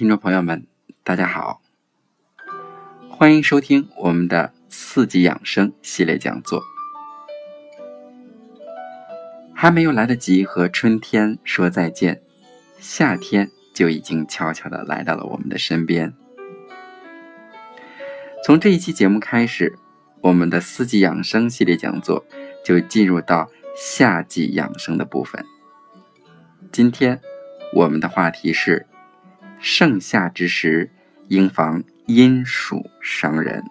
听众朋友们，大家好，欢迎收听我们的四季养生系列讲座。还没有来得及和春天说再见，夏天就已经悄悄的来到了我们的身边。从这一期节目开始，我们的四季养生系列讲座就进入到夏季养生的部分。今天我们的话题是：盛夏之时应防阴暑伤人。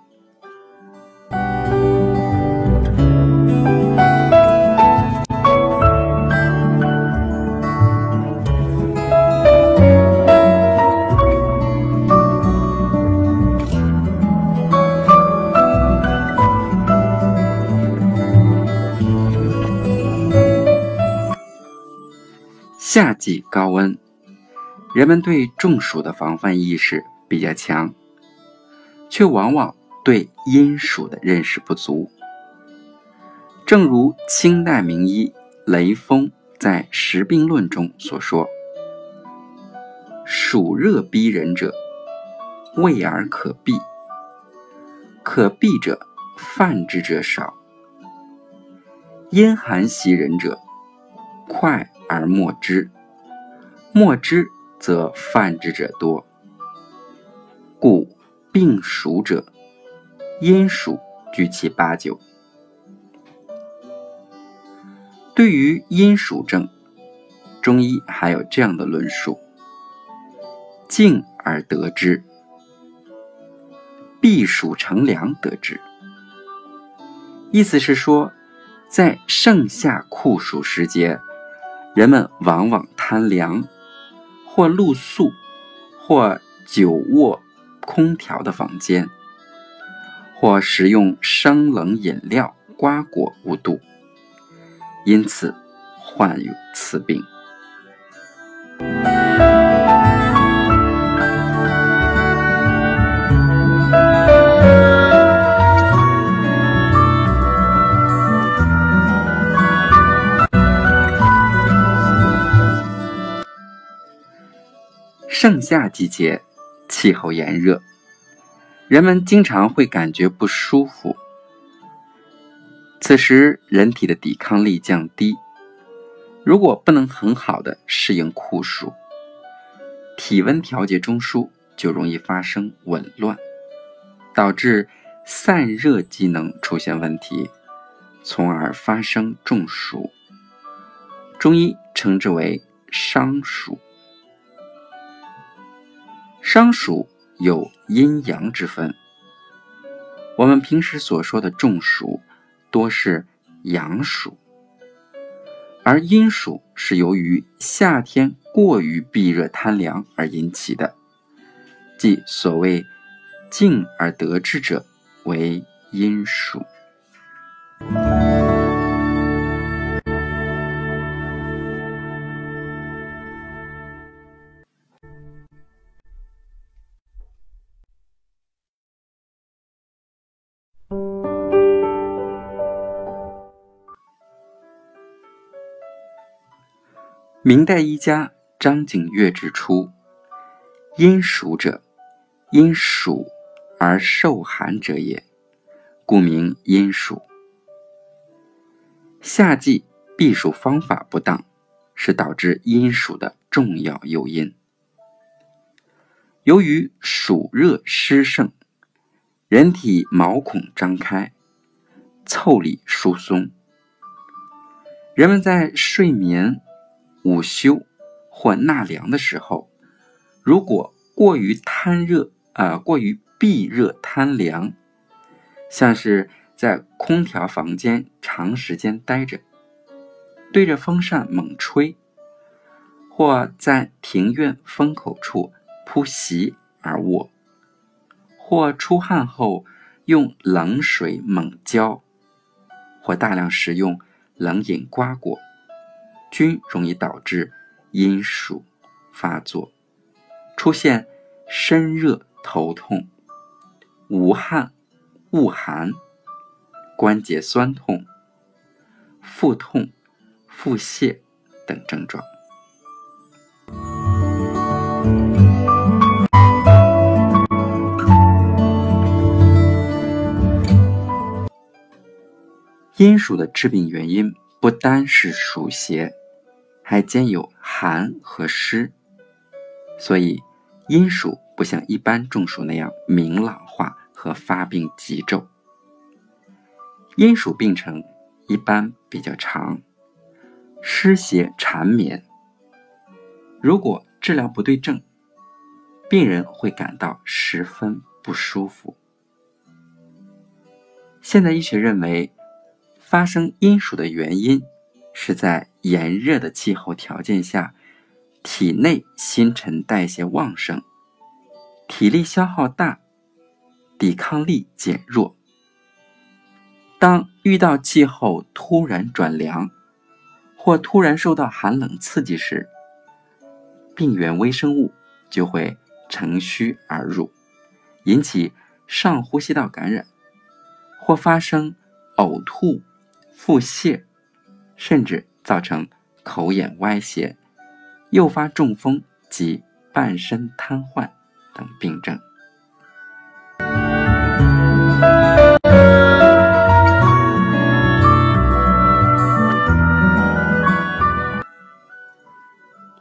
夏季高温，人们对中暑的防范意识比较强，却往往对阴暑的认识不足。正如清代名医雷锋在《时病论》中所说：“暑热逼人者，畏而可避；可避者，犯之者少；阴寒袭人者，快。”而莫之，莫之则犯之者多。故病暑者，阴暑居其八九。对于阴暑症，中医还有这样的论述：静而得之，避暑乘凉得之。意思是说，在盛夏酷暑时节。人们往往贪凉，或露宿，或久卧空调的房间，或食用生冷饮料、瓜果无度，因此患有此病。盛夏季节，气候炎热，人们经常会感觉不舒服。此时，人体的抵抗力降低，如果不能很好的适应酷暑，体温调节中枢就容易发生紊乱，导致散热机能出现问题，从而发生中暑。中医称之为伤暑。伤暑有阴阳之分，我们平时所说的中暑多是阳暑，而阴暑是由于夏天过于避热贪凉而引起的，即所谓静而得之者为阴暑。明代医家张景岳指出：“阴暑者，因暑而受寒者也，故名阴暑。”夏季避暑方法不当，是导致阴暑的重要诱因。由于暑热湿盛，人体毛孔张开，腠理疏松，人们在睡眠。午休或纳凉的时候，如果过于贪热啊，过于避热贪凉，像是在空调房间长时间待着，对着风扇猛吹，或在庭院风口处铺席而卧，或出汗后用冷水猛浇，或大量食用冷饮瓜果。均容易导致阴暑发作出现身热头痛无汗恶寒关节酸痛腹痛腹泻等症状。阴暑的致病原因不单是暑邪还兼有寒和湿，所以阴暑不像一般中暑那样明朗化和发病急骤。阴暑病程一般比较长，湿邪缠绵。如果治疗不对症，病人会感到十分不舒服。现代医学认为。发生阴暑的原因是在炎热的气候条件下，体内新陈代谢旺盛，体力消耗大，抵抗力减弱。当遇到气候突然转凉，或突然受到寒冷刺激时，病原微生物就会乘虚而入，引起上呼吸道感染，或发生呕吐。腹泻，甚至造成口眼歪斜，诱发中风及半身瘫痪等病症。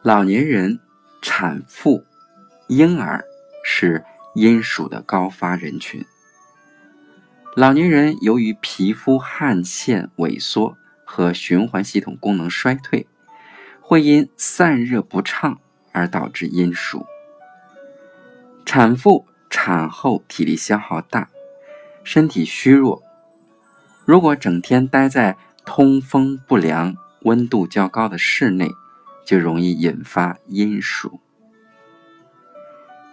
老年人、产妇、婴儿是阴暑的高发人群。老年人由于皮肤汗腺萎缩和循环系统功能衰退，会因散热不畅而导致阴暑。产妇产后体力消耗大，身体虚弱，如果整天待在通风不良、温度较高的室内，就容易引发阴暑。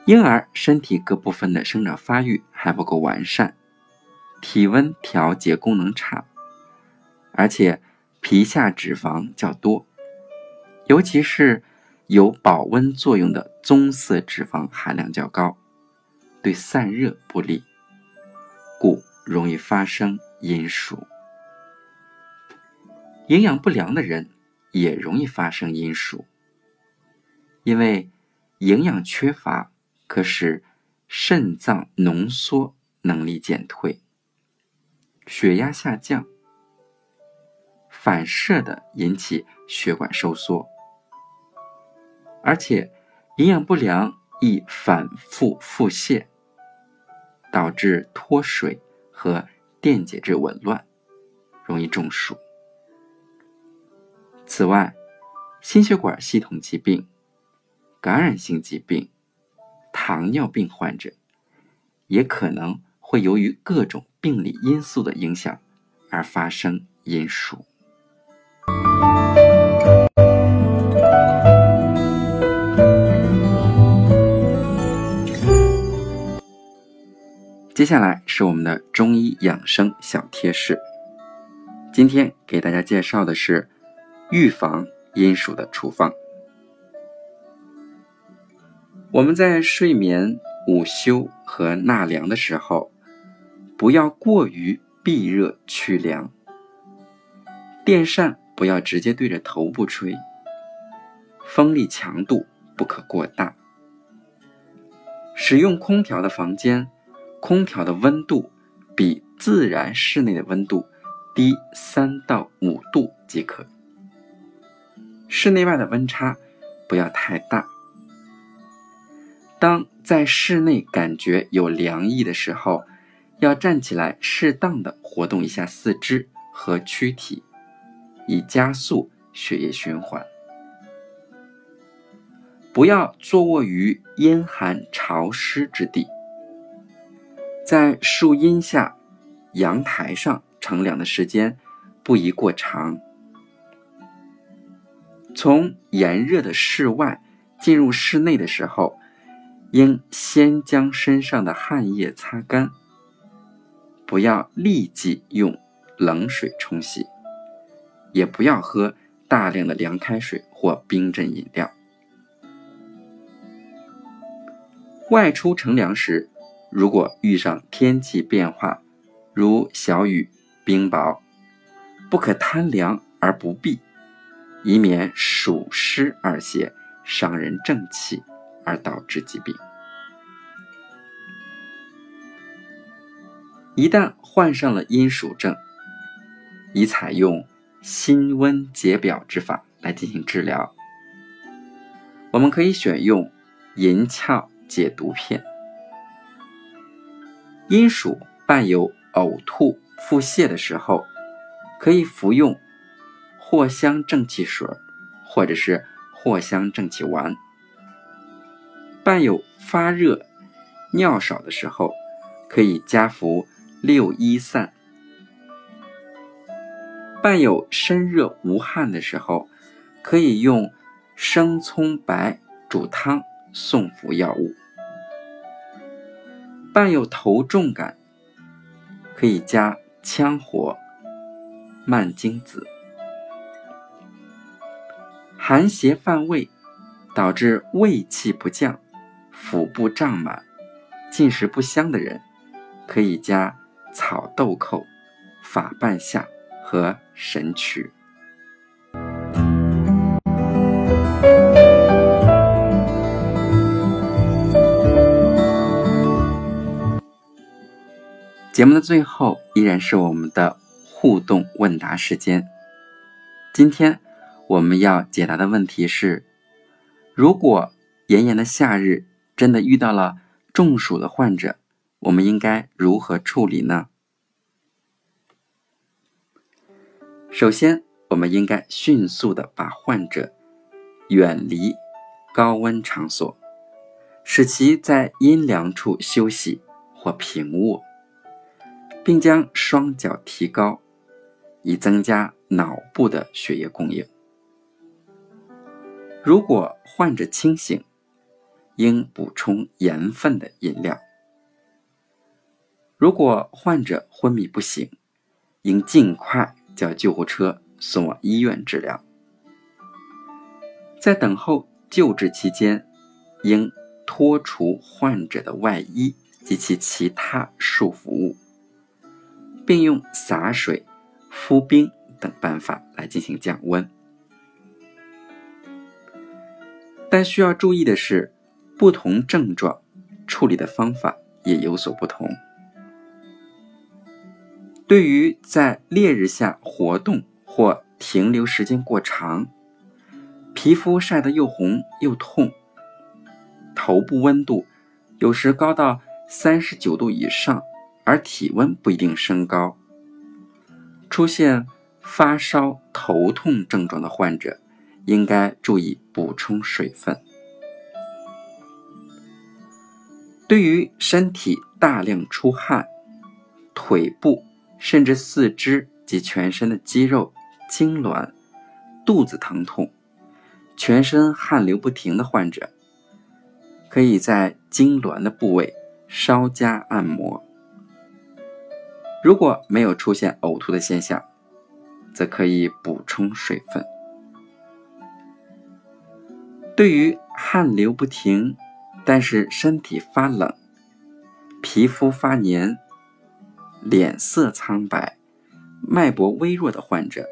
婴儿身体各部分的生长发育还不够完善。体温调节功能差，而且皮下脂肪较多，尤其是有保温作用的棕色脂肪含量较高，对散热不利，故容易发生阴暑。营养不良的人也容易发生阴暑，因为营养缺乏可使肾脏浓缩能力减退。血压下降，反射的引起血管收缩，而且营养不良易反复腹泻，导致脱水和电解质紊乱，容易中暑。此外，心血管系统疾病、感染性疾病、糖尿病患者也可能会由于各种。病理因素的影响而发生阴暑。接下来是我们的中医养生小贴士。今天给大家介绍的是预防阴暑的处方。我们在睡眠、午休和纳凉的时候。不要过于避热去凉，电扇不要直接对着头部吹，风力强度不可过大。使用空调的房间，空调的温度比自然室内的温度低三到五度即可。室内外的温差不要太大。当在室内感觉有凉意的时候，要站起来，适当的活动一下四肢和躯体，以加速血液循环。不要坐卧于阴寒潮湿之地，在树荫下、阳台上乘凉的时间不宜过长。从炎热的室外进入室内的时候，应先将身上的汗液擦干。不要立即用冷水冲洗，也不要喝大量的凉开水或冰镇饮料。外出乘凉时，如果遇上天气变化，如小雨、冰雹，不可贪凉而不避，以免暑湿二邪伤人正气而导致疾病。一旦患上了阴暑症，宜采用辛温解表之法来进行治疗。我们可以选用银翘解毒片。阴暑伴有呕吐、腹泻的时候，可以服用藿香正气水，或者是藿香正气丸。伴有发热、尿少的时候，可以加服六一散。伴有身热无汗的时候，可以用生葱白煮汤送服药物。伴有头重感，可以加羌活、蔓荆子。寒邪犯胃，导致胃气不降、腹部胀满、进食不香的人，可以加草豆蔻、法半夏和神曲。节目的最后依然是我们的互动问答时间。今天我们要解答的问题是：如果炎炎的夏日真的遇到了中暑的患者，我们应该如何处理呢？首先，我们应该迅速的把患者远离高温场所，使其在阴凉处休息或平卧。并将双脚提高，以增加脑部的血液供应。如果患者清醒，应补充盐分的饮料。如果患者昏迷不醒，应尽快叫救护车送往医院治疗。在等候救治期间，应脱除患者的外衣及其其他束缚物。并用洒水、敷冰等办法来进行降温。但需要注意的是，不同症状处理的方法也有所不同。对于在烈日下活动或停留时间过长，皮肤晒得又红又痛，头部温度有时高到三十九度以上。而体温不一定升高，出现发烧、头痛症状的患者，应该注意补充水分。对于身体大量出汗、腿部甚至四肢及全身的肌肉痉挛、肚子疼痛、全身汗流不停的患者，可以在痉挛的部位稍加按摩。如果没有出现呕吐的现象，则可以补充水分。对于汗流不停，但是身体发冷、皮肤发黏、脸色苍白、脉搏微弱的患者，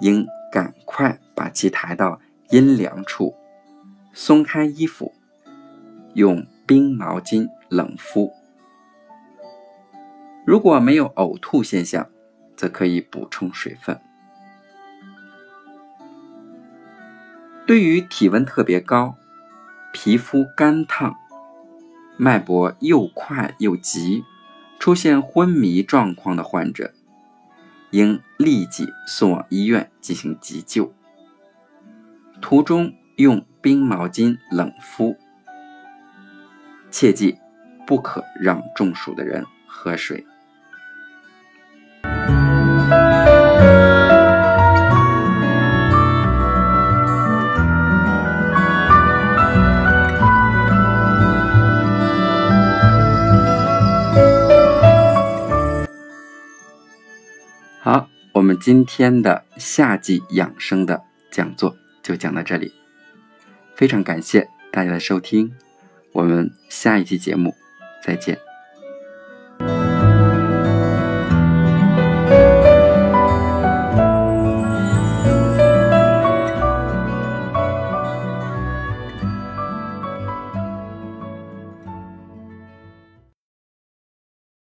应赶快把其抬到阴凉处，松开衣服，用冰毛巾冷敷。如果没有呕吐现象，则可以补充水分。对于体温特别高、皮肤干烫、脉搏又快又急、出现昏迷状况的患者，应立即送往医院进行急救。途中用冰毛巾冷敷，切记不可让中暑的人喝水。好，我们今天的夏季养生的讲座就讲到这里，非常感谢大家的收听，我们下一期节目再见。